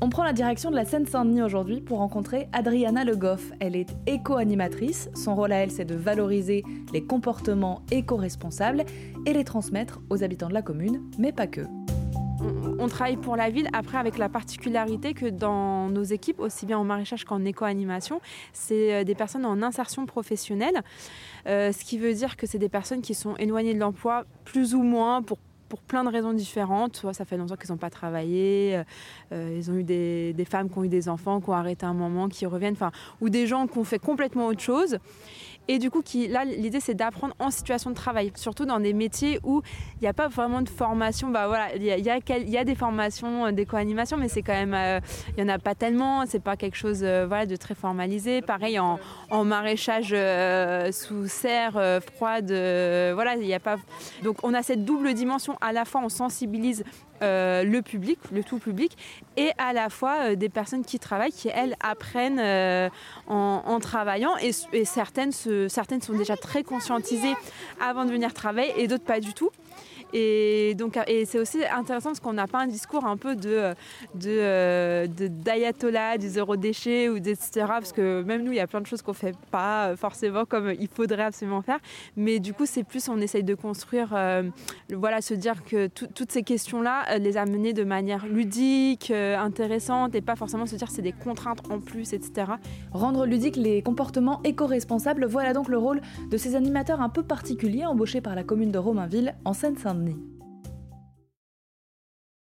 On prend la direction de la Seine-Saint-Denis aujourd'hui pour rencontrer Adriana Le Goff. Elle est éco-animatrice. Son rôle à elle, c'est de valoriser les comportements éco-responsables et les transmettre aux habitants de la commune, mais pas que. On, travaille pour la ville, après avec la particularité que dans nos équipes, aussi bien en maraîchage qu'en éco-animation, c'est euh, des personnes en insertion professionnelle, euh, ce qui veut dire que c'est des personnes qui sont éloignées de l'emploi plus ou moins pour pour plein de raisons différentes. Soit ça fait longtemps qu'ils n'ont pas travaillé, euh, euh, ils ont eu des, femmes qui ont eu des enfants, qui ont arrêté un moment, qui reviennent, enfin, ou des gens qui ont fait complètement autre chose. Et du coup, là, l'idée, c'est d'apprendre en situation de travail, surtout dans des métiers où il n'y a pas vraiment de formation. Bah voilà, il y a, des formations euh, d'éco-animation, mais c'est quand même, il n'y en a pas tellement. C'est pas quelque chose, voilà, de très formalisé. Pareil en, en maraîchage sous serre froide, voilà, il n'y a pas. Donc, on a cette double dimension à la fois on sensibilise euh, le public, le tout public, et à la fois euh, des personnes qui travaillent, qui elles apprennent euh, en, travaillant, et, certaines, certaines sont déjà très conscientisées avant de venir travailler, et d'autres pas du tout. Et donc, et c'est aussi intéressant parce qu'on n'a pas un discours un peu de, de, d'ayatollah, du zéro déchet ou etc. Parce que même nous, il y a plein de choses qu'on fait pas forcément comme il faudrait absolument faire. Mais du coup, c'est plus on essaye de construire, euh, voilà, se dire que toutes ces questions-là, euh, les amener de manière ludique, euh, intéressante et pas forcément se dire c'est des contraintes en plus, etc. Rendre ludique les comportements éco-responsables, voilà donc le rôle de ces animateurs un peu particuliers embauchés par la commune de Romainville en Seine-Saint-Denis.